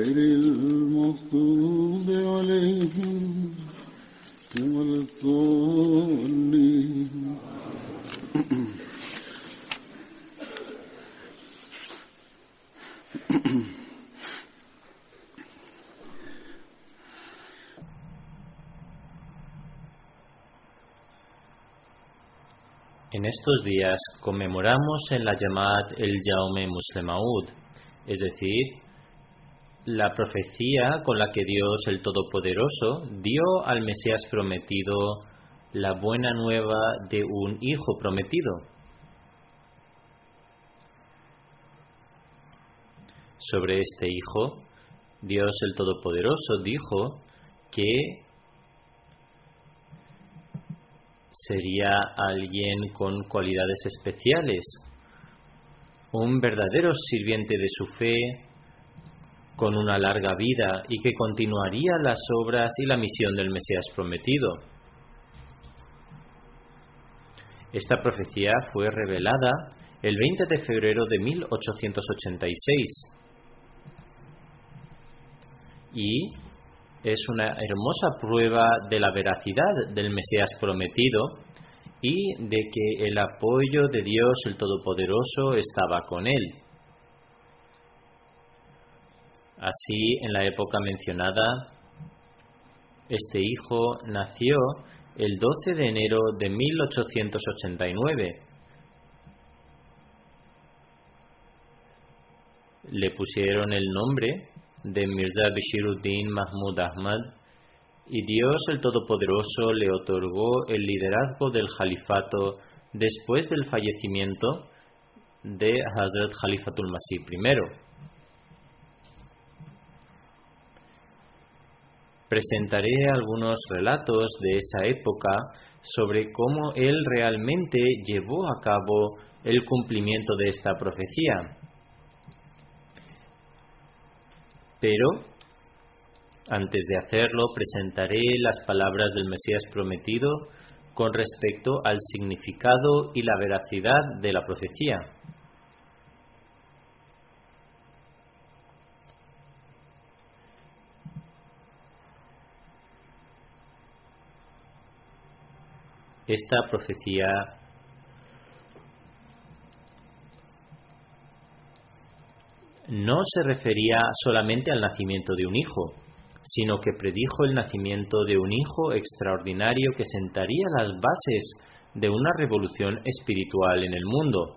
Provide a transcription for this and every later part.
غير المغضوب عليهم ولا الضالين En estos días conmemoramos en la Yamat el Yaume Muslemaud, es decir, la profecía con la que Dios el Todopoderoso dio al Mesías prometido la buena nueva de un hijo prometido. Sobre este hijo, Dios el Todopoderoso dijo que sería alguien con cualidades especiales, un verdadero sirviente de su fe, con una larga vida y que continuaría las obras y la misión del Mesías prometido. Esta profecía fue revelada el 20 de febrero de 1886 y es una hermosa prueba de la veracidad del Mesías prometido y de que el apoyo de Dios el Todopoderoso estaba con él. Así, en la época mencionada, este hijo nació el 12 de enero de 1889. Le pusieron el nombre de Mirza Bashiruddin Mahmud Ahmad y Dios el Todopoderoso le otorgó el liderazgo del califato después del fallecimiento de Hazrat Khalifatul Masih I. Presentaré algunos relatos de esa época sobre cómo él realmente llevó a cabo el cumplimiento de esta profecía. Pero, antes de hacerlo, presentaré las palabras del Mesías prometido con respecto al significado y la veracidad de la profecía. Esta profecía no se refería solamente al nacimiento de un hijo, sino que predijo el nacimiento de un hijo extraordinario que sentaría las bases de una revolución espiritual en el mundo.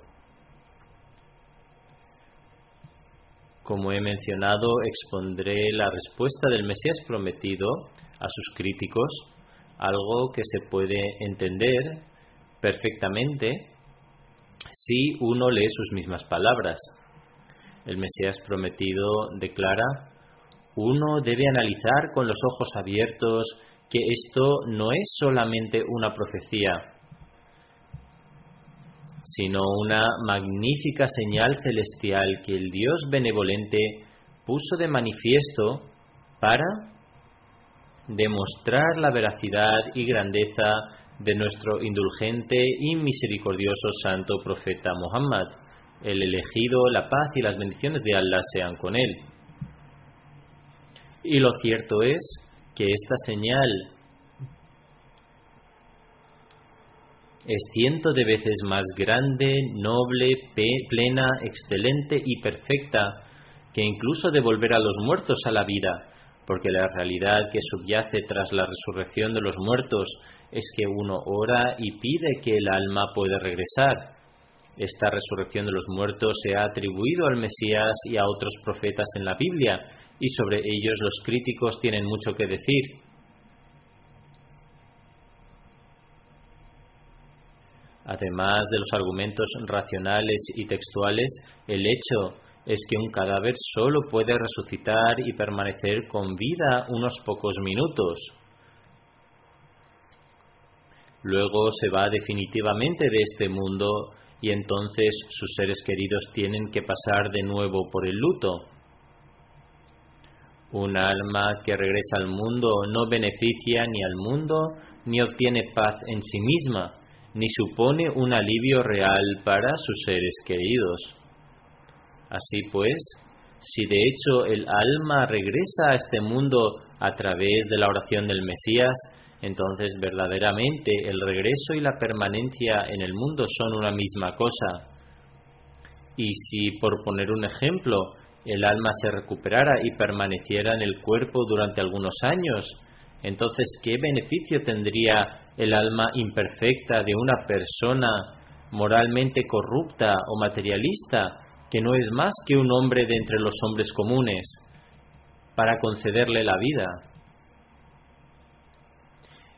Como he mencionado, expondré la respuesta del Mesías prometido a sus críticos, algo que se puede entender perfectamente si uno lee sus mismas palabras. El Mesías prometido declara, uno debe analizar con los ojos abiertos que esto no es solamente una profecía, sino una magnífica señal celestial que el Dios benevolente puso de manifiesto para demostrar la veracidad y grandeza de nuestro indulgente y misericordioso santo profeta Muhammad, el elegido, la paz y las bendiciones de Allah sean con él. Y lo cierto es que esta señal es ciento de veces más grande, noble, plena, excelente y perfecta que incluso devolver a los muertos a la vida, porque la realidad que subyace tras la resurrección de los muertos es que uno ora y pide que el alma pueda regresar. Esta resurrección de los muertos se ha atribuido al Mesías y a otros profetas en la Biblia, y sobre ellos los críticos tienen mucho que decir. Además de los argumentos racionales y textuales, el hecho es que un cadáver solo puede resucitar y permanecer con vida unos pocos minutos. Luego se va definitivamente de este mundo y entonces sus seres queridos tienen que pasar de nuevo por el luto. Un alma que regresa al mundo no beneficia ni al mundo ni obtiene paz en sí misma ni supone un alivio real para sus seres queridos. Así pues, si de hecho el alma regresa a este mundo a través de la oración del Mesías, entonces verdaderamente el regreso y la permanencia en el mundo son una misma cosa. Y si, por poner un ejemplo, el alma se recuperara y permaneciera en el cuerpo durante algunos años, entonces, ¿qué beneficio tendría el alma imperfecta de una persona moralmente corrupta o materialista, que no es más que un hombre de entre los hombres comunes, para concederle la vida?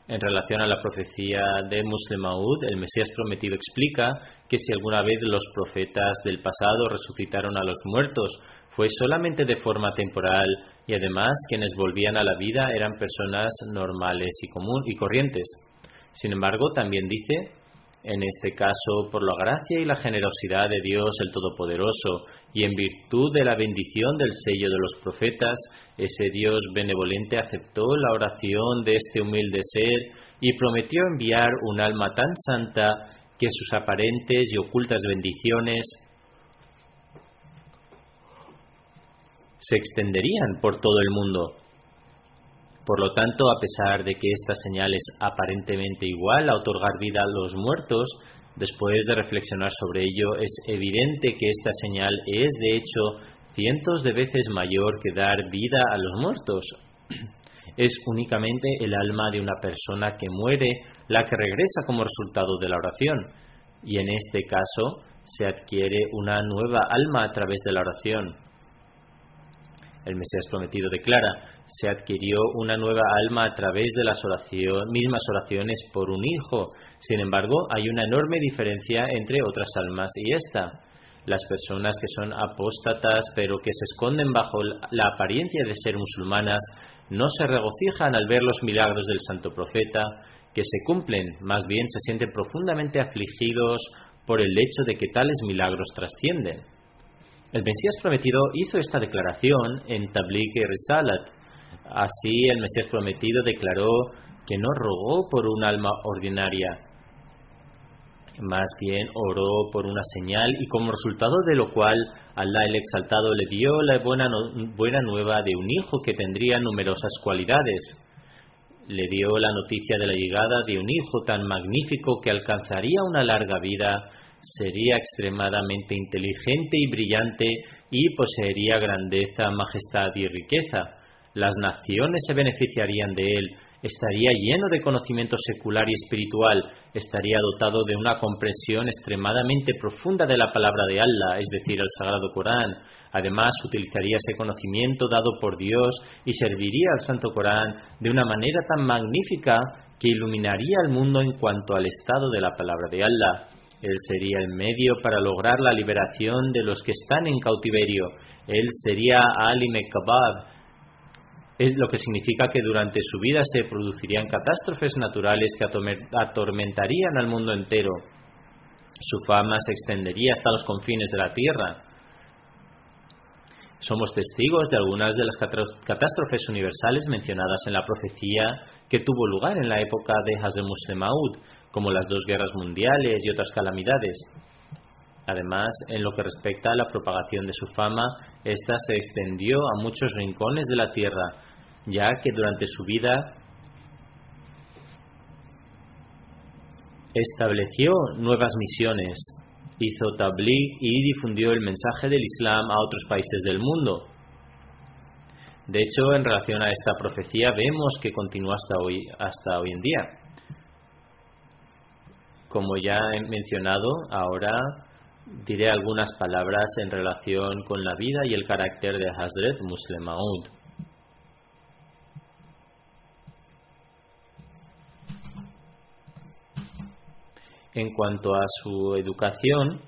En relación a la profecía de Muslemaud, el Mesías prometido explica que si alguna vez los profetas del pasado resucitaron a los muertos, fue solamente de forma temporal y además quienes volvían a la vida eran personas normales y, común, y corrientes. Sin embargo, también dice, en este caso, por la gracia y la generosidad de Dios el Todopoderoso, y en virtud de la bendición del sello de los profetas, ese Dios benevolente aceptó la oración de este humilde ser y prometió enviar un alma tan santa que sus aparentes y ocultas bendiciones se extenderían por todo el mundo. Por lo tanto, a pesar de que esta señal es aparentemente igual a otorgar vida a los muertos, después de reflexionar sobre ello, es evidente que esta señal es, de hecho, cientos de veces mayor que dar vida a los muertos. Es únicamente el alma de una persona que muere la que regresa como resultado de la oración, y en este caso se adquiere una nueva alma a través de la oración. El Mesías prometido declara, se adquirió una nueva alma a través de las mismas oraciones por un hijo. Sin embargo, hay una enorme diferencia entre otras almas y esta. Las personas que son apóstatas pero que se esconden bajo la apariencia de ser musulmanas no se regocijan al ver los milagros del santo profeta que se cumplen, más bien se sienten profundamente afligidos por el hecho de que tales milagros trascienden. El Mesías prometido hizo esta declaración en Tabligh Risalat. Así el Mesías prometido declaró que no rogó por un alma ordinaria, más bien oró por una señal y como resultado de lo cual Allah el Exaltado le dio la buena, buena nueva de un hijo que tendría numerosas cualidades. Le dio la noticia de la llegada de un hijo tan magnífico que alcanzaría una larga vida sería extremadamente inteligente y brillante y poseería grandeza, majestad y riqueza. Las naciones se beneficiarían de él, estaría lleno de conocimiento secular y espiritual, estaría dotado de una comprensión extremadamente profunda de la palabra de Allah, es decir, el Sagrado Corán. Además, utilizaría ese conocimiento dado por Dios y serviría al Santo Corán de una manera tan magnífica que iluminaría al mundo en cuanto al estado de la palabra de Allah. Él sería el medio para lograr la liberación de los que están en cautiverio. Él sería Ali Mekabab. Es lo que significa que durante su vida se producirían catástrofes naturales que atormentarían al mundo entero. Su fama se extendería hasta los confines de la tierra. Somos testigos de algunas de las catástrofes universales mencionadas en la profecía que tuvo lugar en la época de Hazem Muslim Maud, como las dos guerras mundiales y otras calamidades. Además, en lo que respecta a la propagación de su fama, ésta se extendió a muchos rincones de la tierra, ya que durante su vida estableció nuevas misiones, hizo tabligh y difundió el mensaje del Islam a otros países del mundo. De hecho, en relación a esta profecía vemos que continúa hasta hoy, en día. Como ya he mencionado, ahora diré algunas palabras en relación con la vida y el carácter de Hazret Muslim Maud. En cuanto a su educación,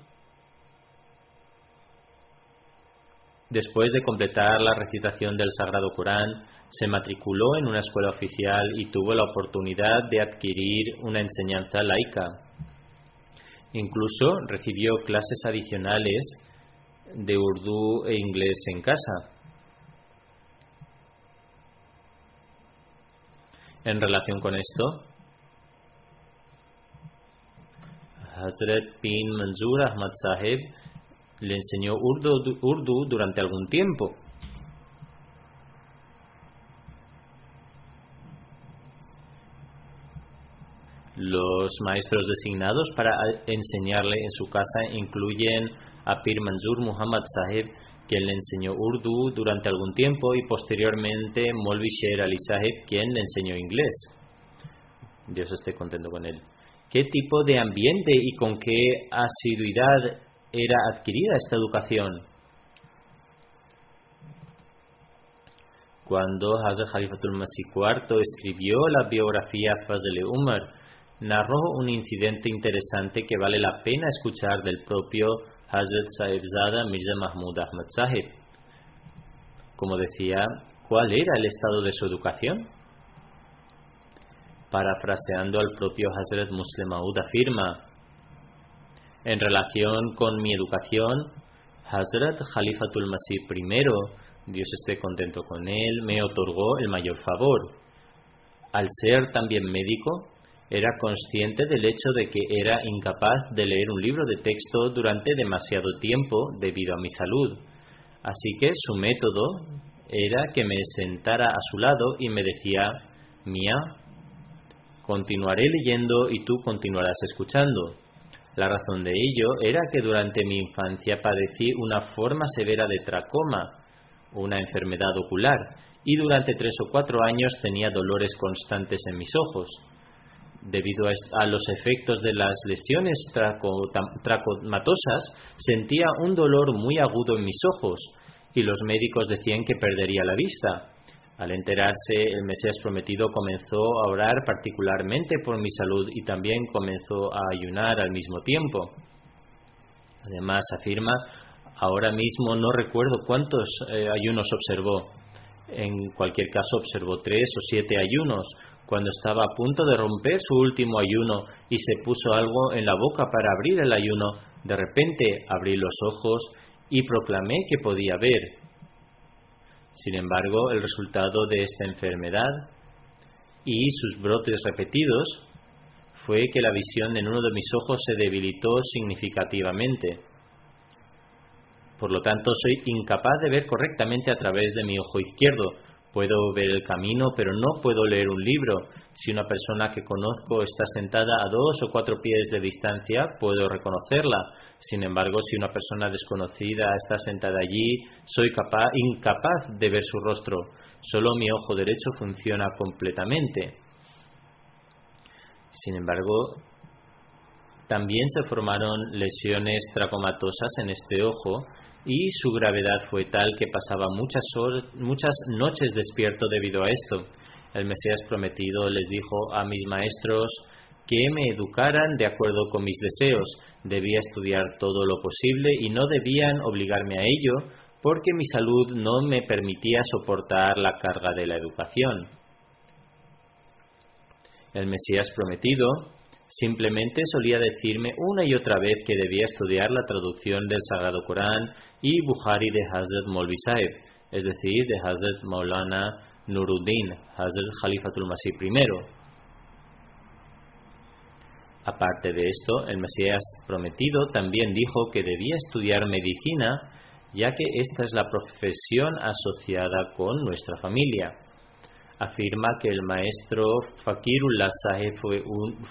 después de completar la recitación del Sagrado Corán, se matriculó en una escuela oficial y tuvo la oportunidad de adquirir una enseñanza laica. Incluso recibió clases adicionales de urdu e inglés en casa. En relación con esto, Hazrat bin Manzur Ahmad Sahib le enseñó urdu, urdu durante algún tiempo. Los maestros designados para enseñarle en su casa incluyen a Pir Manzur Muhammad Sahib, quien le enseñó urdu durante algún tiempo, y posteriormente Molvi Sher Ali Sahib, quien le enseñó inglés. Dios esté contento con él. ¿Qué tipo de ambiente y con qué asiduidad era adquirida esta educación? Cuando Hazrat Khalifatul Masih IV escribió la biografía Fazl Umar, narró un incidente interesante que vale la pena escuchar del propio Hazrat Sahibzada Mirza Mahmud Ahmad Sahib. Como decía, ¿cuál era el estado de su educación? Parafraseando al propio Hazrat Muslim Maud afirma, en relación con mi educación, Hazrat Khalifatul Masih I, Dios esté contento con él, me otorgó el mayor favor. Al ser también médico, era consciente del hecho de que era incapaz de leer un libro de texto durante demasiado tiempo debido a mi salud. Así que su método era que me sentara a su lado y me decía, Mía, continuaré leyendo y tú continuarás escuchando. La razón de ello era que durante mi infancia padecí una forma severa de tracoma, una enfermedad ocular, y durante tres o cuatro años tenía dolores constantes en mis ojos. Debido a los efectos de las lesiones tracomatosas, sentía un dolor muy agudo en mis ojos y los médicos decían que perdería la vista. Al enterarse, el Mesías prometido comenzó a orar particularmente por mi salud y también comenzó a ayunar al mismo tiempo. Además, afirma, ahora mismo no recuerdo cuántos eh, ayunos observó. En cualquier caso, observó tres o siete ayunos, cuando estaba a punto de romper su último ayuno y se puso algo en la boca para abrir el ayuno, de repente abrí los ojos y proclamé que podía ver. Sin embargo, el resultado de esta enfermedad y sus brotes repetidos fue que la visión en uno de mis ojos se debilitó significativamente. Por lo tanto, soy incapaz de ver correctamente a través de mi ojo izquierdo, Puedo ver el camino, pero no puedo leer un libro. Si una persona que conozco está sentada a dos o cuatro pies de distancia, puedo reconocerla. Sin embargo, si una persona desconocida está sentada allí, soy capaz, incapaz de ver su rostro. Solo mi ojo derecho funciona completamente. Sin embargo, también se formaron lesiones tracomatosas en este ojo y su gravedad fue tal que pasaba muchas, muchas noches despierto debido a esto. El Mesías prometido les dijo a mis maestros que me educaran de acuerdo con mis deseos. Debía estudiar todo lo posible y no debían obligarme a ello porque mi salud no me permitía soportar la carga de la educación. El Mesías prometido Simplemente solía decirme una y otra vez que debía estudiar la traducción del Sagrado Corán y Bukhari de Hazrat Molvi Saeb, es decir, de Hazrat Maulana Nuruddin, Hazrat Khalifatul Masih I. Aparte de esto, el Mesías prometido también dijo que debía estudiar medicina, ya que esta es la profesión asociada con nuestra familia. Afirma que el maestro Fakirullah Saheb fue,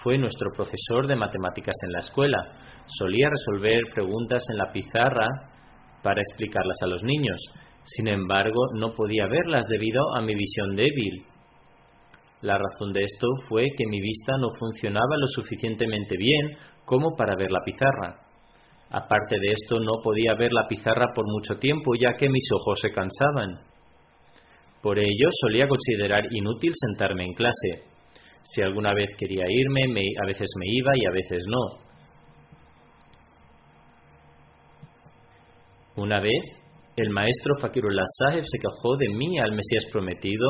fue nuestro profesor de matemáticas en la escuela. Solía resolver preguntas en la pizarra para explicarlas a los niños. Sin embargo, no podía verlas debido a mi visión débil la razón de esto fue que mi vista no funcionaba lo suficientemente bien como para ver la pizarra. Aparte de esto, no podía ver la pizarra por mucho tiempo ya que mis ojos se cansaban. Por ello, solía considerar inútil sentarme en clase. Si alguna vez quería irme, a veces me iba y a veces no. Una vez, el maestro Fakirullah Saheb se quejó de mí al Mesías prometido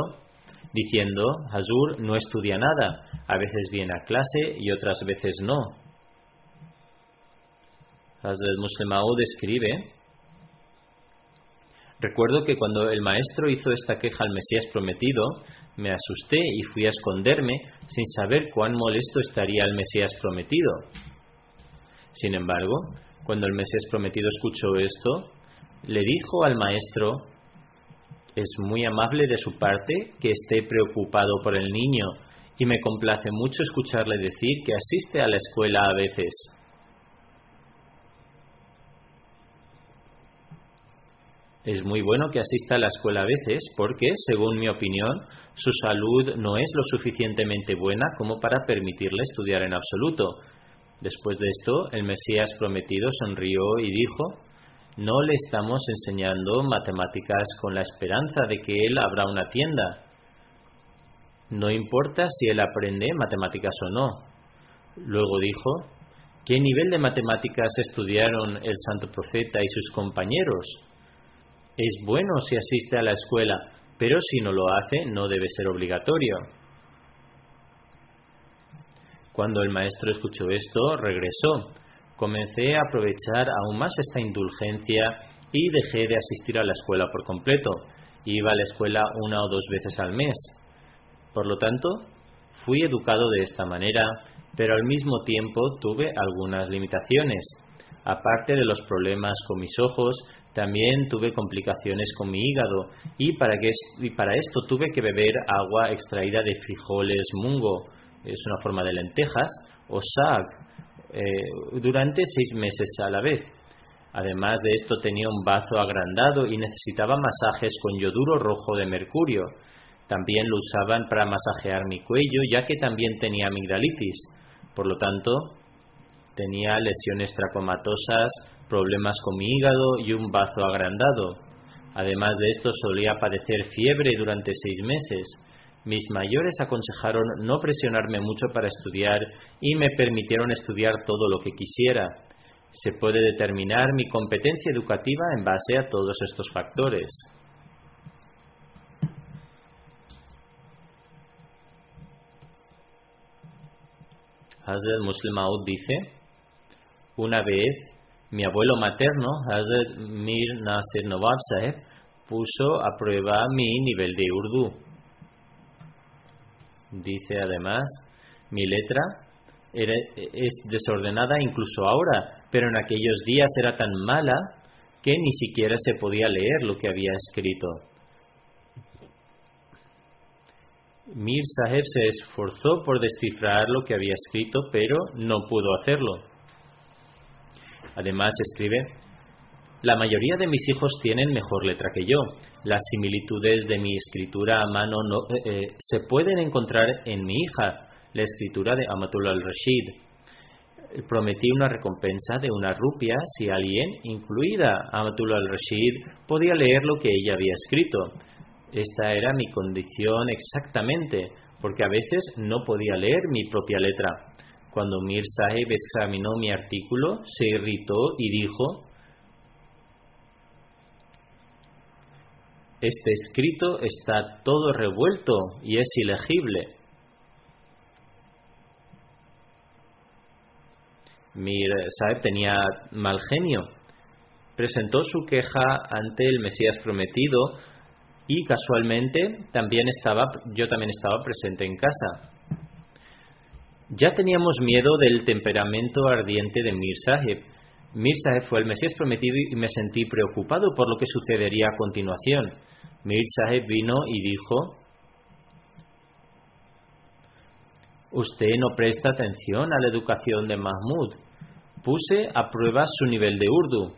diciendo, Hazur no estudia nada, a veces viene a clase y otras veces no. Hazrat Muslimao describe, recuerdo que cuando el maestro hizo esta queja al Mesías prometido, me asusté y fui a esconderme sin saber cuán molesto estaría el Mesías prometido. Sin embargo, cuando el Mesías prometido escuchó esto, le dijo al maestro es muy amable de su parte que esté preocupado por el niño y me complace mucho escucharle decir que asiste a la escuela a veces. Es muy bueno que asista a la escuela a veces porque, según mi opinión, su salud no es lo suficientemente buena como para permitirle estudiar en absoluto. Después de esto, el Mesías prometido sonrió y dijo, no le estamos enseñando matemáticas con la esperanza de que él abra una tienda. No importa si él aprende matemáticas o no. Luego dijo, ¿qué nivel de matemáticas estudiaron el santo profeta y sus compañeros? Es bueno si asiste a la escuela, pero si no lo hace no debe ser obligatorio. Cuando el maestro escuchó esto, regresó comencé a aprovechar aún más esta indulgencia y dejé de asistir a la escuela por completo. Iba a la escuela una o dos veces al mes. Por lo tanto, fui educado de esta manera, pero al mismo tiempo tuve algunas limitaciones. Aparte de los problemas con mis ojos, también tuve complicaciones con mi hígado y para, esto tuve que beber agua extraída de frijoles mungo, es una forma de lentejas, o sag, eh, durante seis meses a la vez. Además de esto tenía un bazo agrandado y necesitaba masajes con yoduro rojo de mercurio. También lo usaban para masajear mi cuello, ya que también tenía amigdalitis. Por lo tanto, tenía lesiones tracomatosas, problemas con mi hígado y un bazo agrandado. Además de esto, solía padecer fiebre durante seis meses. Mis mayores aconsejaron no presionarme mucho para estudiar y me permitieron estudiar todo lo que quisiera. Se puede determinar mi competencia educativa en base a todos estos factores. Hazrat Muslim dice, una vez mi abuelo materno, Hazrat Mir Nasir Nawab Saheb, puso a prueba mi nivel de Urdu. Dice además, mi letra es desordenada incluso ahora, pero en aquellos días era tan mala que ni siquiera se podía leer lo que había escrito. Mir Saheb se esforzó por descifrar lo que había escrito, pero no pudo hacerlo. Además escribe, la mayoría de mis hijos tienen mejor letra que yo. Las similitudes de mi escritura a mano no, eh, eh, se pueden encontrar en mi hija, la escritura de Amatul al-Rashid. Prometí una recompensa de una rupia si alguien, incluida Amatul al-Rashid, podía leer lo que ella había escrito. Esta era mi condición exactamente, porque a veces no podía leer mi propia letra. Cuando Mir Sahib examinó mi artículo, se irritó y dijo, este escrito está todo revuelto y es ilegible. Mir Sahib tenía mal genio. Presentó su queja ante el Mesías prometido y casualmente también estaba, yo también estaba presente en casa. Ya teníamos miedo del temperamento ardiente de Mir Sahib. Mir Sahib fue el Mesías prometido y me sentí preocupado por lo que sucedería a continuación. Mir Sahib vino y dijo, Usted no presta atención a la educación de Mahmud. Puse a prueba su nivel de urdu.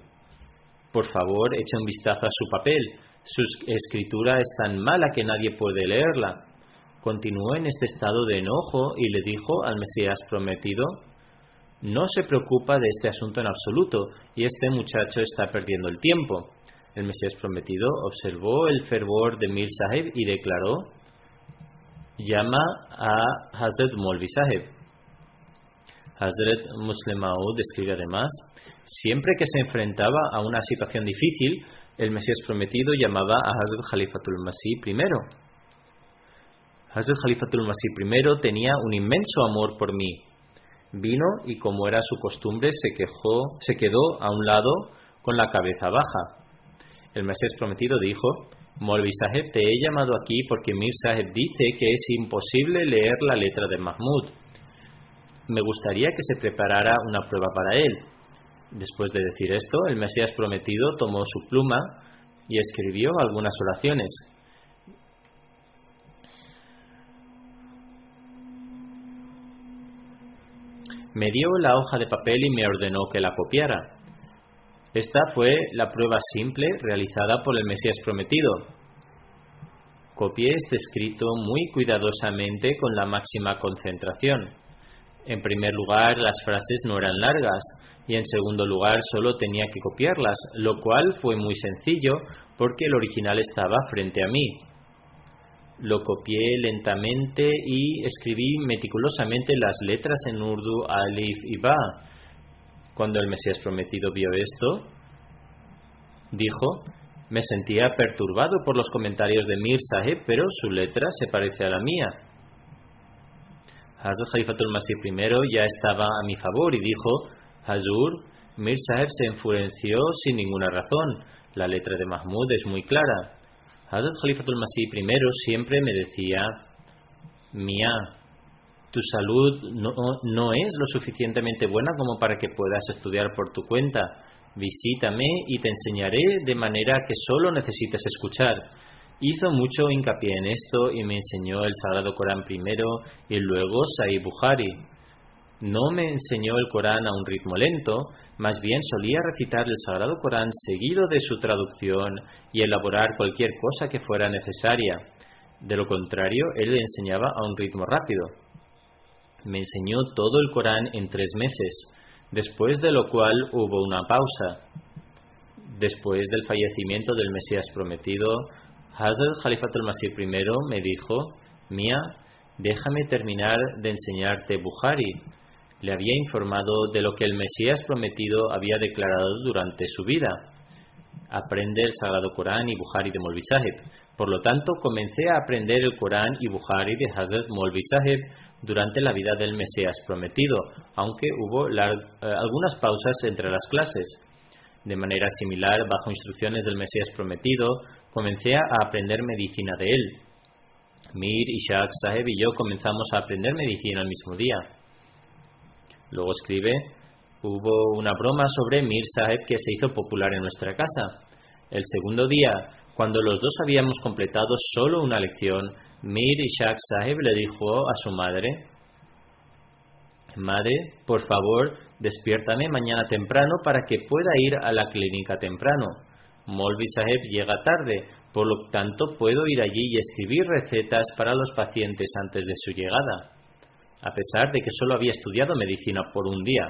Por favor, eche un vistazo a su papel. Su escritura es tan mala que nadie puede leerla. Continuó en este estado de enojo y le dijo al Mesías prometido, no se preocupa de este asunto en absoluto y este muchacho está perdiendo el tiempo. El Mesías prometido observó el fervor de Mir Sahib y declaró, llama a Hazrat Molvi Sahib. Hazrat Muslim Maud describe además, siempre que se enfrentaba a una situación difícil, el Mesías prometido llamaba a Hazrat Khalifatul Masih primero. Hazrat Khalifatul Masih primero tenía un inmenso amor por mí. Vino y como era su costumbre se, quejó, se quedó a un lado con la cabeza baja. El Mesías prometido dijo, Molvi te he llamado aquí porque Mir dice que es imposible leer la letra de Mahmud. Me gustaría que se preparara una prueba para él. Después de decir esto, el Mesías prometido tomó su pluma y escribió algunas oraciones. Me dio la hoja de papel y me ordenó que la copiara. Esta fue la prueba simple realizada por el Mesías prometido. Copié este escrito muy cuidadosamente con la máxima concentración. En primer lugar, las frases no eran largas y en segundo lugar solo tenía que copiarlas, lo cual fue muy sencillo porque el original estaba frente a mí. Lo copié lentamente y escribí meticulosamente las letras en urdu alif y ba cuando el Mesías prometido vio esto, dijo, me sentía perturbado por los comentarios de Mir pero su letra se parece a la mía. Hazrat Khalifatul Masih I ya estaba a mi favor y dijo, Hazur, Mir se enfureció sin ninguna razón. La letra de Mahmud es muy clara. Hazrat Khalifatul Masih I siempre me decía, Mía, tu salud no, no, es lo suficientemente buena como para que puedas estudiar por tu cuenta. Visítame y te enseñaré de manera que solo necesites escuchar. Hizo mucho hincapié en esto y me enseñó el Sagrado Corán primero y luego Sahih Bukhari. No me enseñó el Corán a un ritmo lento, más bien solía recitar el Sagrado Corán seguido de su traducción y elaborar cualquier cosa que fuera necesaria. De lo contrario, él le enseñaba a un ritmo rápido. Me enseñó todo el Corán en tres meses, después de lo cual hubo una pausa. Después del fallecimiento del Mesías prometido, Hazrat Khalifat al-Masih I me dijo, Mía, déjame terminar de enseñarte Bukhari. Le había informado de lo que el Mesías prometido había declarado durante su vida. Aprende el Sagrado Corán y Bukhari de Molvi. Por lo tanto, comencé a aprender el Corán y Bukhari de Hazrat Molvi durante la vida del Mesías prometido, aunque hubo eh, algunas pausas entre las clases. De manera similar, bajo instrucciones del Mesías prometido, comencé a aprender medicina de él. Mir, Ishaq, Saheb y yo comenzamos a aprender medicina el mismo día. Luego escribe, hubo una broma sobre Mir Saheb que se hizo popular en nuestra casa. El segundo día, cuando los dos habíamos completado solo una lección, Mir Ishaq Sahib le dijo a su madre, Madre, por favor, despiértame mañana temprano para que pueda ir a la clínica temprano. Molvi Sahib llega tarde, por lo tanto puedo ir allí y escribir recetas para los pacientes antes de su llegada, a pesar de que solo había estudiado medicina por un día.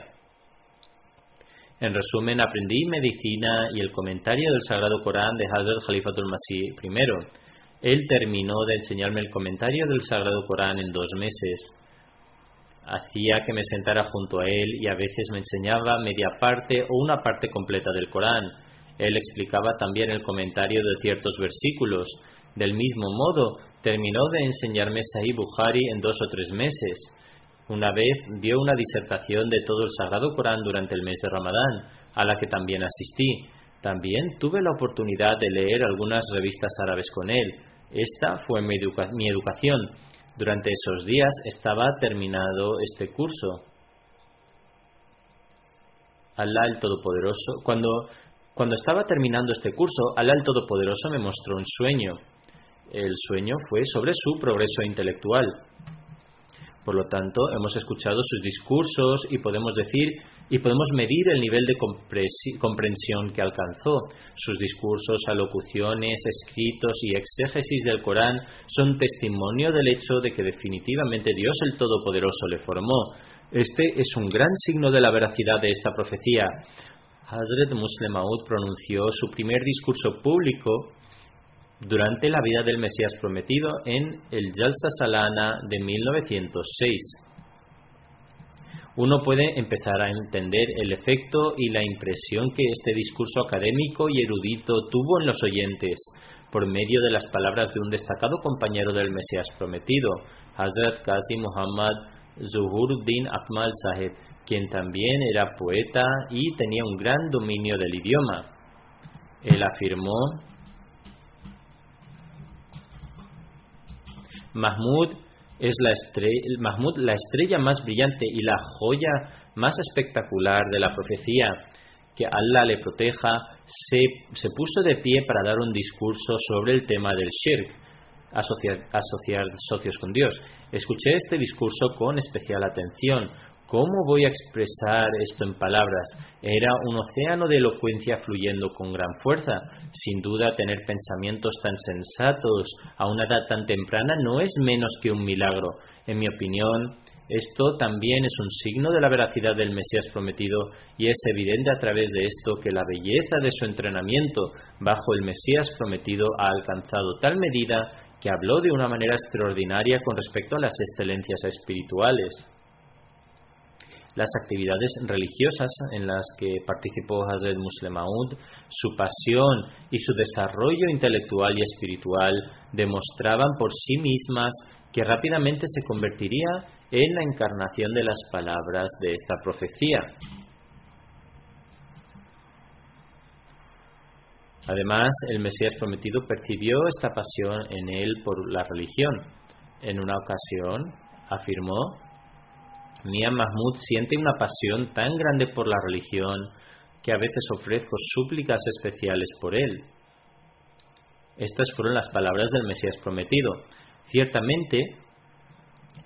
En resumen, aprendí medicina y el comentario del Sagrado Corán de Hazrat Khalifatul Masih primero. Él terminó de enseñarme el comentario del Sagrado Corán en dos meses. Hacía que me sentara junto a él y a veces me enseñaba media parte o una parte completa del Corán. Él explicaba también el comentario de ciertos versículos. Del mismo modo, terminó de enseñarme Sahih Bukhari en dos o tres meses. Una vez dio una disertación de todo el Sagrado Corán durante el mes de Ramadán, a la que también asistí. También tuve la oportunidad de leer algunas revistas árabes con él. Esta fue mi, educación. Durante esos días estaba terminado este curso. Alá el Todopoderoso, cuando, cuando estaba terminando este curso, Alá el Todopoderoso me mostró un sueño. El sueño fue sobre su progreso intelectual. Por lo tanto, hemos escuchado sus discursos y podemos decir y podemos medir el nivel de comprensión que alcanzó. Sus discursos, alocuciones, escritos y exégesis del Corán son testimonio del hecho de que definitivamente Dios el Todopoderoso le formó. Este es un gran signo de la veracidad de esta profecía. Hazret Muslim Maud pronunció su primer discurso público durante la vida del Mesías prometido en el Jalsa Salana de 1906. Uno puede empezar a entender el efecto y la impresión que este discurso académico y erudito tuvo en los oyentes por medio de las palabras de un destacado compañero del Mesías prometido, Hazrat Qazi Muhammad Zuhuruddin Akmal Sahib, quien también era poeta y tenía un gran dominio del idioma. Él afirmó Mahmud es la estrella, más brillante y la joya más espectacular de la profecía. Que Allah le proteja, se, se puso de pie para dar un discurso sobre el tema del shirk, asociar, asociar socios con Dios. Escuché este discurso con especial atención, ¿Cómo voy a expresar esto en palabras? Era un océano de elocuencia fluyendo con gran fuerza. Sin duda, tener pensamientos tan sensatos a una edad tan temprana no es menos que un milagro. En mi opinión, esto también es un signo de la veracidad del Mesías prometido y es evidente a través de esto que la belleza de su entrenamiento bajo el Mesías prometido ha alcanzado tal medida que habló de una manera extraordinaria con respecto a las excelencias espirituales las actividades religiosas en las que participó Hazrat Muslim Maud, su pasión y su desarrollo intelectual y espiritual demostraban por sí mismas que rápidamente se convertiría en la encarnación de las palabras de esta profecía. Además, el Mesías prometido percibió esta pasión en él por la religión. En una ocasión afirmó Mia Mahmud siente una pasión tan grande por la religión que a veces ofrezco súplicas especiales por él. Estas fueron las palabras del Mesías prometido. Ciertamente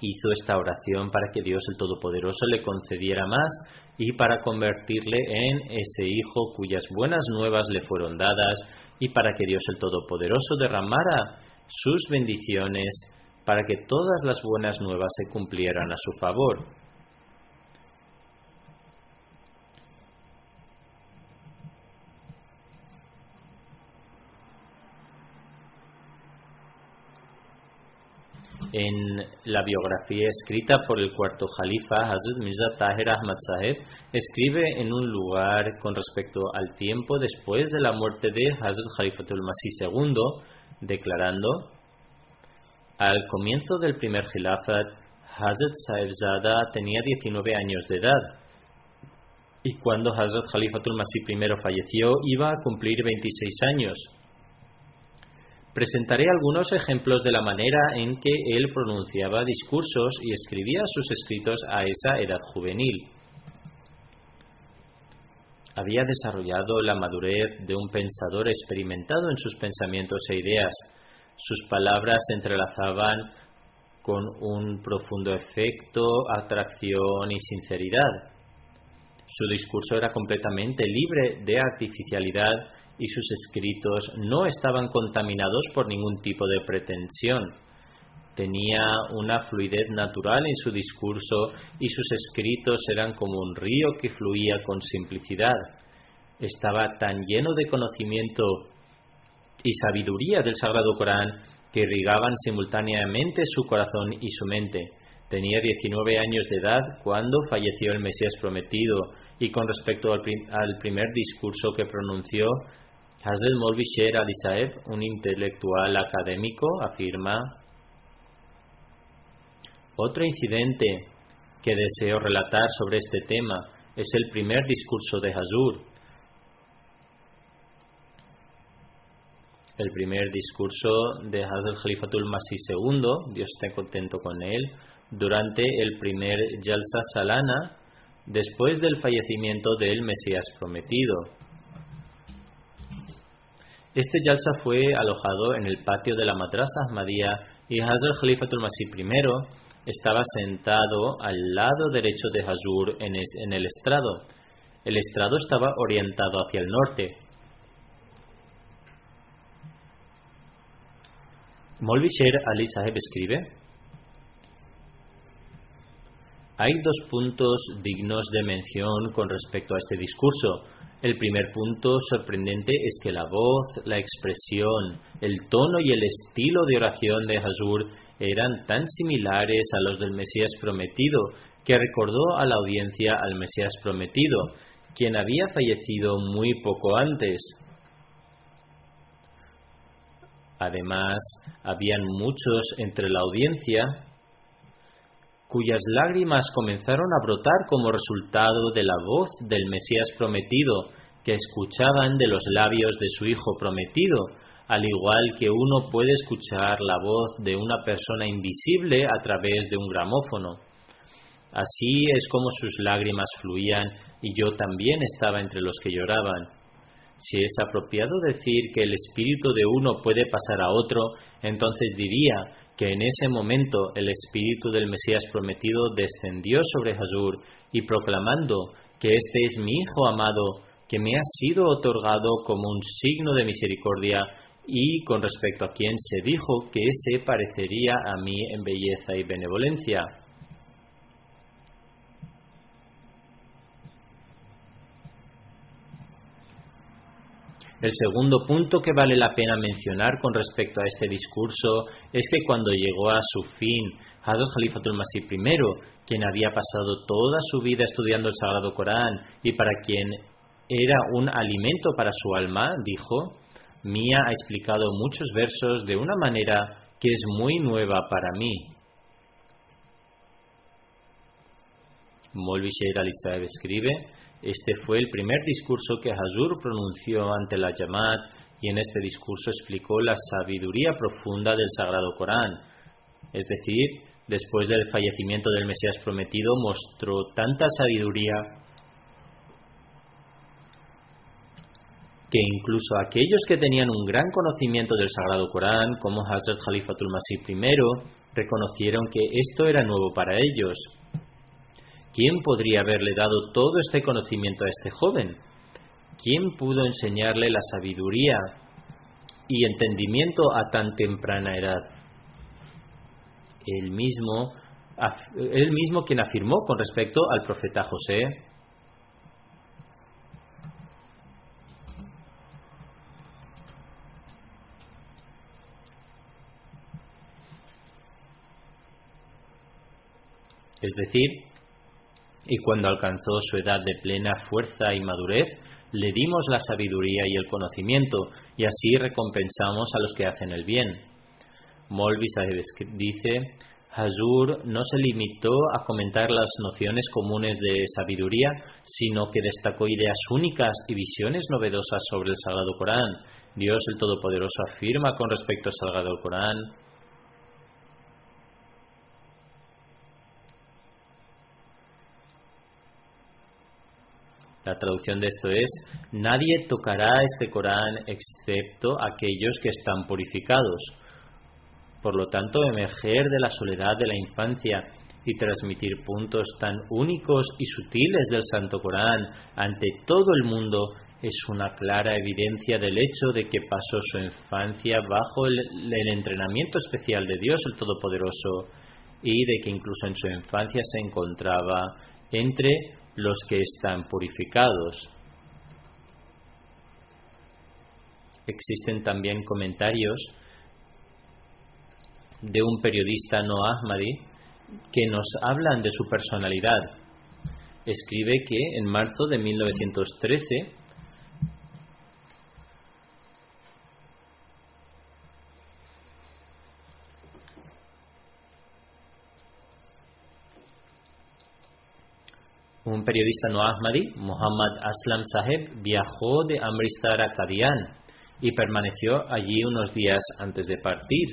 hizo esta oración para que Dios el Todopoderoso le concediera más y para convertirle en ese hijo cuyas buenas nuevas le fueron dadas y para que Dios el Todopoderoso derramara sus bendiciones para que todas las buenas nuevas se cumplieran a su favor. En la biografía escrita por el cuarto jalifa, Hazrat Mirza Tahir Ahmad Saheb, escribe en un lugar con respecto al tiempo después de la muerte de Hazrat Khalifatul Masih II, declarando: Al comienzo del primer Khilafat, Hazrat Zada tenía 19 años de edad. Y cuando Hazrat Khalifatul Masih I falleció, iba a cumplir 26 años. Presentaré algunos ejemplos de la manera en que él pronunciaba discursos y escribía sus escritos a esa edad juvenil. Había desarrollado la madurez de un pensador experimentado en sus pensamientos e ideas. Sus palabras se entrelazaban con un profundo efecto, atracción y sinceridad. Su discurso era completamente libre de artificialidad y sus escritos no estaban contaminados por ningún tipo de pretensión. Tenía una fluidez natural en su discurso y sus escritos eran como un río que fluía con simplicidad. Estaba tan lleno de conocimiento y sabiduría del Sagrado Corán que irrigaban simultáneamente su corazón y su mente. Tenía 19 años de edad cuando falleció el Mesías prometido y con respecto al, primer discurso que pronunció, Hazrat Molvi Sher Ali un intelectual académico, afirma otro incidente que deseo relatar sobre este tema es el primer discurso de Hazur. El primer discurso de Hazrat Khalifatul Masih II, Dios esté contento con él, durante el primer Jalsa Salana, después del fallecimiento del Mesías prometido. Este Jalsa fue alojado en el patio de la madrasa Ahmadiyya y Hazrat Khalifatul Masih I estaba sentado al lado derecho de Hazur en el estrado. El estrado estaba orientado hacia el norte. Molvi Ali Saheb escribe: Hay dos puntos dignos de mención con respecto a este discurso. El primer punto sorprendente es que la voz, la expresión, el tono y el estilo de oración de Hazur eran tan similares a los del Mesías prometido que recordó a la audiencia al Mesías prometido, quien había fallecido muy poco antes. Además, habían muchos entre la audiencia cuyas lágrimas comenzaron a brotar como resultado de la voz del Mesías prometido que escuchaban de los labios de su Hijo prometido, al igual que uno puede escuchar la voz de una persona invisible a través de un gramófono. Así es como sus lágrimas fluían y yo también estaba entre los que lloraban. Si es apropiado decir que el espíritu de uno puede pasar a otro, entonces diría que en ese momento el espíritu del Mesías prometido descendió sobre Hazur y proclamando que este es mi Hijo amado, que me ha sido otorgado como un signo de misericordia, y con respecto a quien se dijo que se parecería a mí en belleza y benevolencia. El segundo punto que vale la pena mencionar con respecto a este discurso es que cuando llegó a su fin, Hazrat Khalifatul Masih I, quien había pasado toda su vida estudiando el Sagrado Corán y para quien era un alimento para su alma, dijo, Mía ha explicado muchos versos de una manera que es muy nueva para mí. Molvi Sheir escribe, este fue el primer discurso que Hazur pronunció ante la Yamat y en este discurso explicó la sabiduría profunda del Sagrado Corán. Es decir, después del fallecimiento del Mesías prometido mostró tanta sabiduría que incluso aquellos que tenían un gran conocimiento del Sagrado Corán, como Hazrat Khalifatul Masih I, reconocieron que esto era nuevo para ellos. ¿Quién podría haberle dado todo este conocimiento a este joven? ¿Quién pudo enseñarle la sabiduría y entendimiento a tan temprana edad? Él mismo, él mismo quien afirmó con respecto al profeta José, Es decir, y cuando alcanzó su edad de plena fuerza y madurez, le dimos la sabiduría y el conocimiento, y así recompensamos a los que hacen el bien. Molvi dice, Hazur no se limitó a comentar las nociones comunes de sabiduría, sino que destacó ideas únicas y visiones novedosas sobre el Sagrado Corán. Dios el Todopoderoso afirma con respecto al Sagrado Corán, La traducción de esto es, nadie tocará este Corán excepto aquellos que están purificados. Por lo tanto, emerger de la soledad de la infancia y transmitir puntos tan únicos y sutiles del Santo Corán ante todo el mundo es una clara evidencia del hecho de que pasó su infancia bajo el, el, entrenamiento especial de Dios el Todopoderoso y de que incluso en su infancia se encontraba entre los que están purificados. Existen también comentarios de un periodista no Ahmadi que nos hablan de su personalidad. Escribe que en marzo de 1913 un periodista no Ahmadi, Muhammad Aslam Saheb, viajó de Amritsar a Kadian y permaneció allí unos días antes de partir.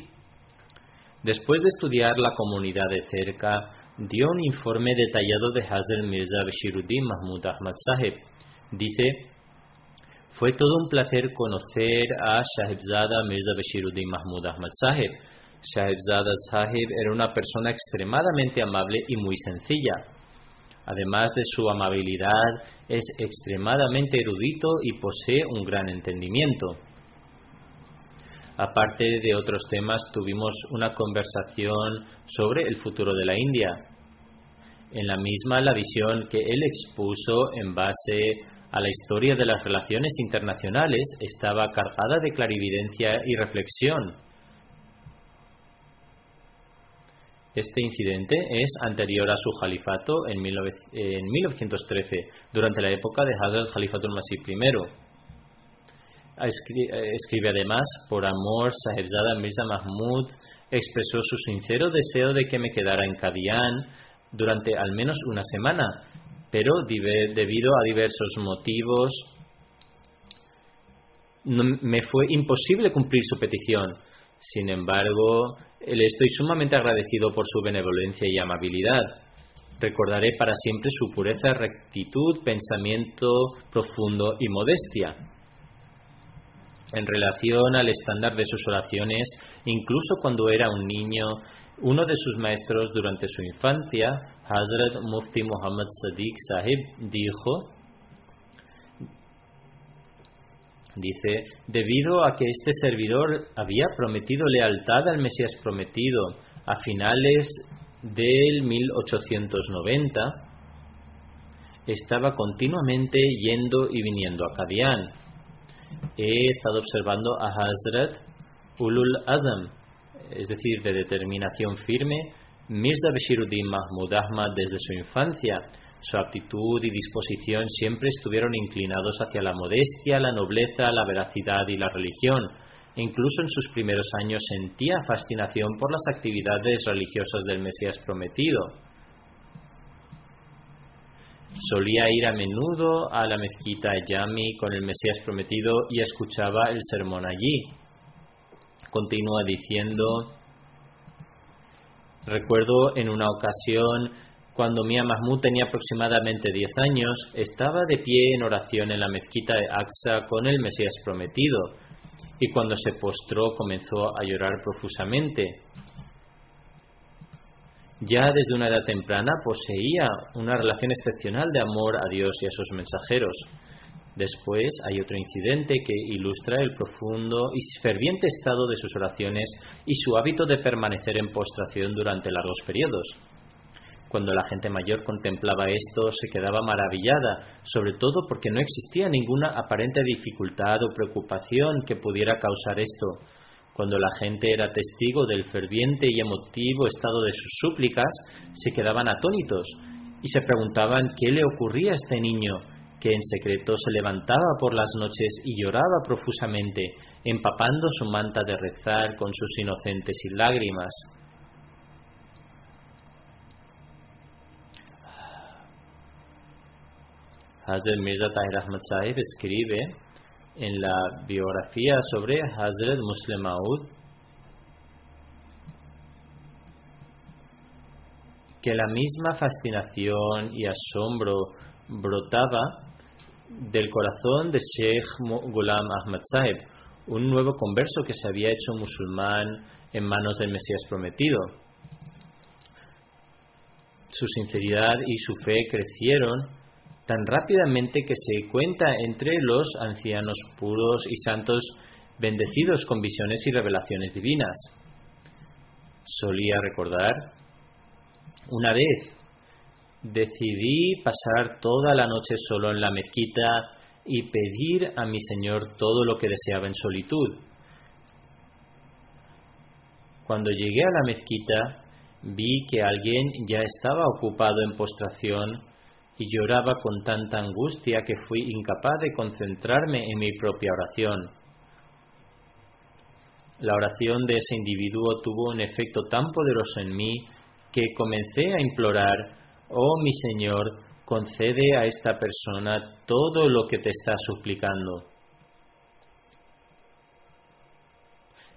Después de estudiar la comunidad de cerca, dio un informe detallado de Hazel Mirza Bashiruddin Mahmud Ahmad Saheb. Dice, fue todo un placer conocer a Shahibzada Mirza Bashiruddin Mahmud Ahmad Saheb. Shahibzada Saheb era una persona extremadamente amable y muy sencilla. Además de su amabilidad, es extremadamente erudito y posee un gran entendimiento. Aparte de otros temas, tuvimos una conversación sobre el futuro de la India. En la misma, la visión que él expuso en base a la historia de las relaciones internacionales estaba cargada de clarividencia y reflexión. Este incidente es anterior a su califato en, 1913, durante la época de Hazrat Khalifatul Masih I. Escribe además, por amor, Sahibzada Mirza Mahmud expresó su sincero deseo de que me quedara en Kadian durante al menos una semana, pero debido a diversos motivos me fue imposible cumplir su petición. Sin embargo, le estoy sumamente agradecido por su benevolencia y amabilidad. Recordaré para siempre su pureza, rectitud, pensamiento profundo y modestia. En relación al estándar de sus oraciones, incluso cuando era un niño, uno de sus maestros durante su infancia, Hazrat Mufti Muhammad Sadiq Sahib, dijo, dice, debido a que este servidor había prometido lealtad al Mesías prometido a finales del 1890, estaba continuamente yendo y viniendo a Kadian. He estado observando a Hazrat Ulul Azam, es decir, de determinación firme, Mirza Bashiruddin Mahmud Ahmad desde su infancia. Su actitud y disposición siempre estuvieron inclinados hacia la modestia, la nobleza, la veracidad y la religión. Incluso en sus primeros años sentía fascinación por las actividades religiosas del Mesías prometido. Solía ir a menudo a la mezquita Yami con el Mesías prometido y escuchaba el sermón allí. Continúa diciendo, recuerdo en una ocasión cuando Mia Mahmud tenía aproximadamente 10 años, estaba de pie en oración en la mezquita de Aqsa con el Mesías prometido, y cuando se postró comenzó a llorar profusamente. Ya desde una edad temprana poseía una relación excepcional de amor a Dios y a sus mensajeros. Después hay otro incidente que ilustra el profundo y ferviente estado de sus oraciones y su hábito de permanecer en postración durante largos periodos. Cuando la gente mayor contemplaba esto, se quedaba maravillada, sobre todo porque no existía ninguna aparente dificultad o preocupación que pudiera causar esto. Cuando la gente era testigo del ferviente y emotivo estado de sus súplicas, se quedaban atónitos y se preguntaban qué le ocurría a este niño, que en secreto se levantaba por las noches y lloraba profusamente, empapando su manta de rezar con sus inocentes lágrimas. Hazrat Mirza Tahir Ahmad Sahib escribe en la biografía sobre Hazrat Muslim Maud que la misma fascinación y asombro brotaba del corazón de Sheikh Ghulam Ahmad Sahib, un nuevo converso que se había hecho musulmán en manos del Mesías prometido. Su sinceridad y su fe crecieron tan rápidamente que se cuenta entre los ancianos puros y santos bendecidos con visiones y revelaciones divinas. Solía recordar, una vez decidí pasar toda la noche solo en la mezquita y pedir a mi Señor todo lo que deseaba en solitud. Cuando llegué a la mezquita, vi que alguien ya estaba ocupado en postración y lloraba con tanta angustia que fui incapaz de concentrarme en mi propia oración. La oración de ese individuo tuvo un efecto tan poderoso en mí que comencé a implorar Oh mi Señor, concede a esta persona todo lo que te está suplicando.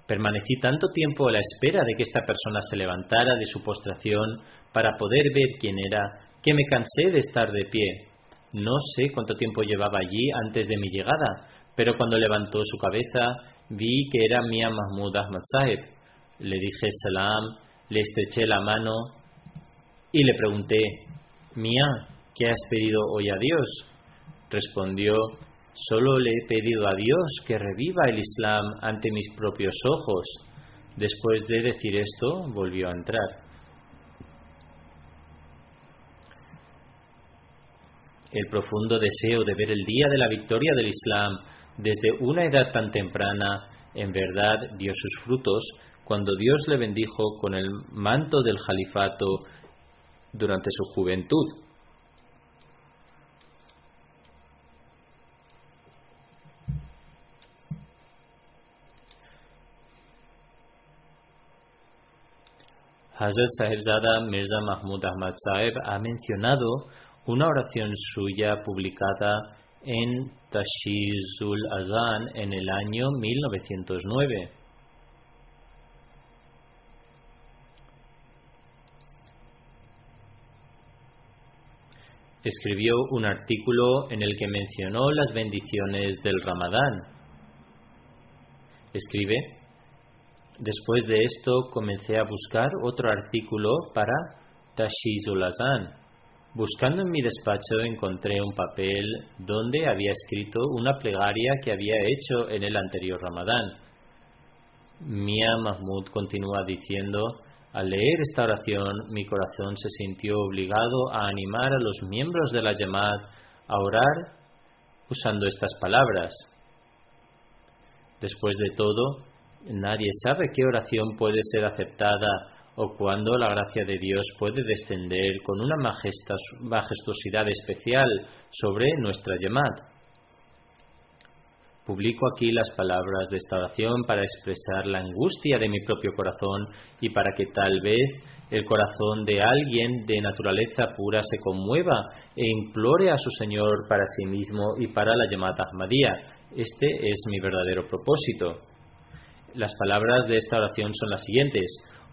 Permanecí tanto tiempo a la espera de que esta persona se levantara de su postración para poder ver quién era, que me cansé de estar de pie. No sé cuánto tiempo llevaba allí antes de mi llegada, pero cuando levantó su cabeza vi que era Mia Mahmud Ahmad Sahib. Le dije salam, le estreché la mano y le pregunté, Mia, ¿qué has pedido hoy a Dios? Respondió, solo le he pedido a Dios que reviva el Islam ante mis propios ojos. Después de decir esto, volvió a entrar. El profundo deseo de ver el día de la victoria del Islam desde una edad tan temprana, en verdad dio sus frutos cuando Dios le bendijo con el manto del califato durante su juventud. Hazrat Sahibzada Mirza Mahmud Ahmad Sahib ha mencionado una oración suya publicada en Tashizul Azan en el año 1909. Escribió un artículo en el que mencionó las bendiciones del Ramadán. Escribe, después de esto comencé a buscar otro artículo para Tashizul Azan Buscando en mi despacho encontré un papel donde había escrito una plegaria que había hecho en el anterior Ramadán. Mia Mahmud continúa diciendo, al leer esta oración mi corazón se sintió obligado a animar a los miembros de la Yamad a orar usando estas palabras. Después de todo, nadie sabe qué oración puede ser aceptada o cuando la gracia de Dios puede descender con una majestuosidad especial sobre nuestra Yemad. Publico aquí las palabras de esta oración para expresar la angustia de mi propio corazón y para que tal vez el corazón de alguien de naturaleza pura se conmueva e implore a su Señor para sí mismo y para la llamada Ahmadía. Este es mi verdadero propósito. Las palabras de esta oración son las siguientes.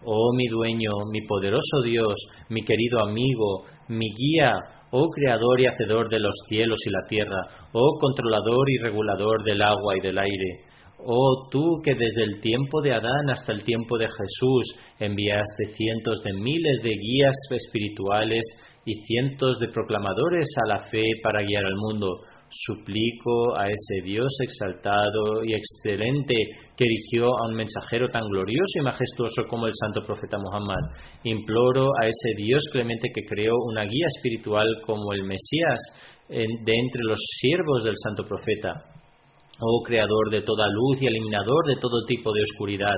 Oh mi dueño, mi poderoso Dios, mi querido amigo, mi guía, oh creador y hacedor de los cielos y la tierra, oh controlador y regulador del agua y del aire. Oh tú que desde el tiempo de Adán hasta el tiempo de Jesús enviaste cientos de miles de guías espirituales y cientos de proclamadores a la fe para guiar al mundo. Suplico a ese Dios exaltado y excelente que erigió a un mensajero tan glorioso y majestuoso como el santo profeta Muhammad. Imploro a ese Dios clemente que creó una guía espiritual como el Mesías de entre los siervos del santo profeta. Oh creador de toda luz y eliminador de todo tipo de oscuridad.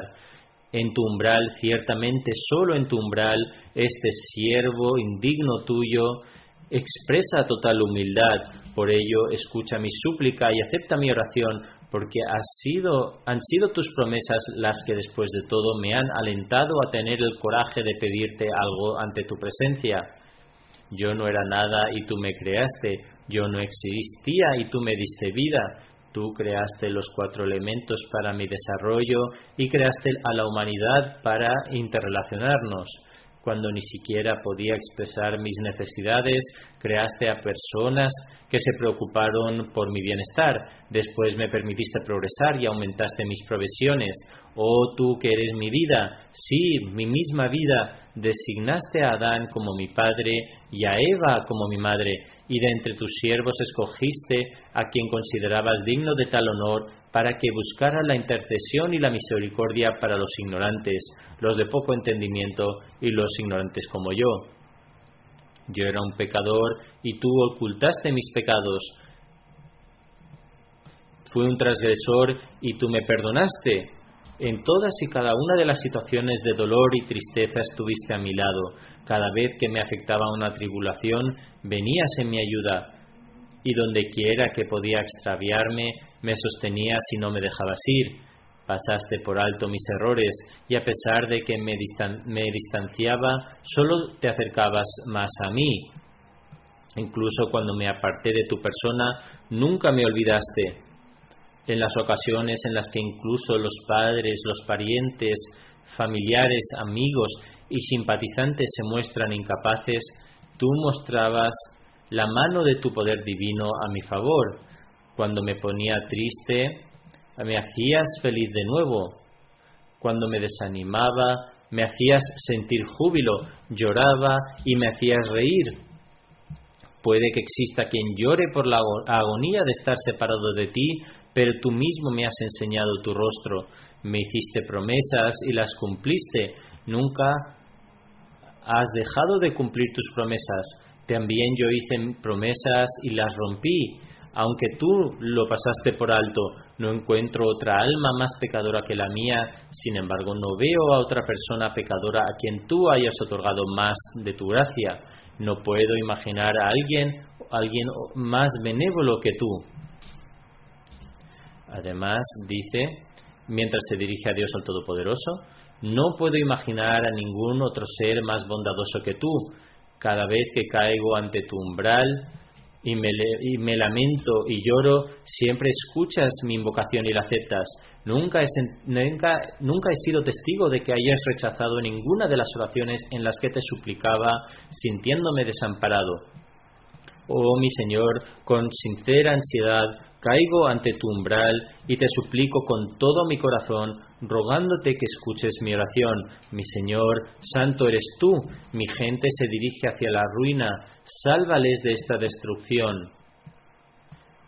En tu umbral, ciertamente solo en tu umbral, este siervo indigno tuyo expresa total humildad. Por ello, escucha mi súplica y acepta mi oración, porque han sido tus promesas las que después de todo me han alentado a tener el coraje de pedirte algo ante tu presencia. Yo no era nada y tú me creaste, yo no existía y tú me diste vida, tú creaste los cuatro elementos para mi desarrollo y creaste a la humanidad para interrelacionarnos cuando ni siquiera podía expresar mis necesidades, creaste a personas que se preocuparon por mi bienestar. Después me permitiste progresar y aumentaste mis provisiones. Oh tú que eres mi vida, sí, mi misma vida, designaste a Adán como mi padre y a Eva como mi madre, y de entre tus siervos escogiste a quien considerabas digno de tal honor para que buscara la intercesión y la misericordia para los ignorantes, los de poco entendimiento y los ignorantes como yo. Yo era un pecador y tú ocultaste mis pecados. Fui un transgresor y tú me perdonaste. En todas y cada una de las situaciones de dolor y tristeza estuviste a mi lado. Cada vez que me afectaba una tribulación, venías en mi ayuda. Y donde quiera que podía extraviarme, me sostenías y no me dejabas ir. Pasaste por alto mis errores y a pesar de que me, distanciaba, solo te acercabas más a mí. Incluso cuando me aparté de tu persona, nunca me olvidaste. En las ocasiones en las que incluso los padres, los parientes, familiares, amigos y simpatizantes se muestran incapaces, tú mostrabas la mano de tu poder divino a mi favor. Cuando me ponía triste, me hacías feliz de nuevo. Cuando me desanimaba, me hacías sentir júbilo, lloraba y me hacías reír. Puede que exista quien llore por la agonía de estar separado de ti, pero tú mismo me has enseñado tu rostro, me hiciste promesas y las cumpliste. Nunca has dejado de cumplir tus promesas. También yo hice promesas y las rompí. Aunque tú lo pasaste por alto, no encuentro otra alma más pecadora que la mía, sin embargo no veo a otra persona pecadora a quien tú hayas otorgado más de tu gracia. No puedo imaginar a alguien, alguien más benévolo que tú. Además, dice, mientras se dirige a Dios al Todopoderoso, no puedo imaginar a ningún otro ser más bondadoso que tú. Cada vez que caigo ante tu umbral y me, lamento y lloro, siempre escuchas mi invocación y la aceptas. Nunca he, nunca he sido testigo de que hayas rechazado ninguna de las oraciones en las que te suplicaba, sintiéndome desamparado. Oh mi Señor, con sincera ansiedad caigo ante tu umbral y te suplico con todo mi corazón, rogándote que escuches mi oración. Mi Señor, santo eres tú, mi gente se dirige hacia la ruina, sálvales de esta destrucción.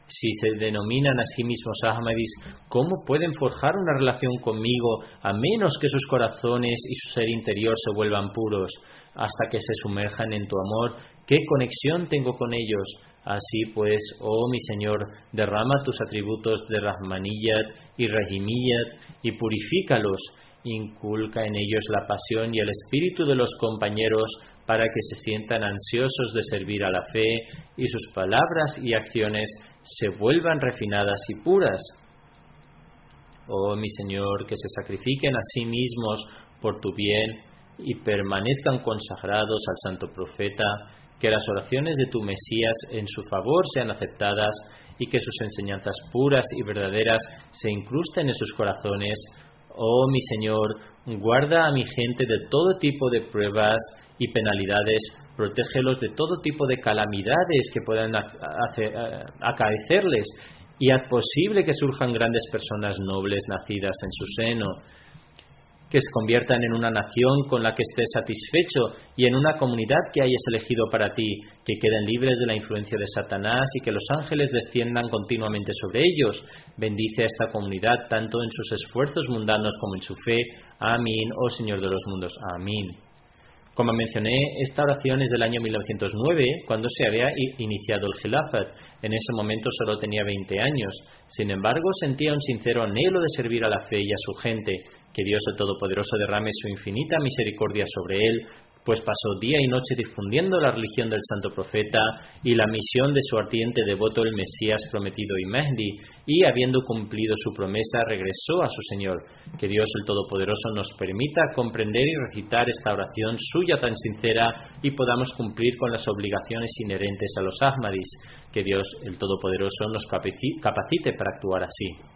Si se denominan a sí mismos Ahmadis, ¿cómo pueden forjar una relación conmigo a menos que sus corazones y su ser interior se vuelvan puros? Hasta que se sumerjan en tu amor, ¿qué conexión tengo con ellos? Así pues, oh mi Señor, derrama tus atributos de Rahmaniyat y Rahimiyat y purifícalos, inculca en ellos la pasión y el espíritu de los compañeros para que se sientan ansiosos de servir a la fe y sus palabras y acciones se vuelvan refinadas y puras. Oh mi Señor, que se sacrifiquen a sí mismos por tu bien y permanezcan consagrados al Santo Profeta que las oraciones de tu Mesías en su favor sean aceptadas y que sus enseñanzas puras y verdaderas se incrusten en sus corazones. Oh mi Señor, guarda a mi gente de todo tipo de pruebas y penalidades, protégelos de todo tipo de calamidades que puedan acaecerles. Y haz posible que surjan grandes personas nobles nacidas en su seno que se conviertan en una nación con la que estés satisfecho y en una comunidad que hayas elegido para ti, que queden libres de la influencia de Satanás y que los ángeles desciendan continuamente sobre ellos. Bendice a esta comunidad tanto en sus esfuerzos mundanos como en su fe. Amén, oh Señor de los mundos. Amén. Como mencioné, esta oración es del año 1909, cuando se había iniciado el Khilafat. En ese momento solo tenía 20 años. Sin embargo, sentía un sincero anhelo de servir a la fe y a su gente. Que Dios el Todopoderoso derrame su infinita misericordia sobre él, pues pasó día y noche difundiendo la religión del santo profeta y la misión de su ardiente devoto el Mesías prometido y Mehdi, y habiendo cumplido su promesa regresó a su Señor. Que Dios el Todopoderoso nos permita comprender y recitar esta oración suya tan sincera y podamos cumplir con las obligaciones inherentes a los Ahmadis. Que Dios el Todopoderoso nos capacite para actuar así.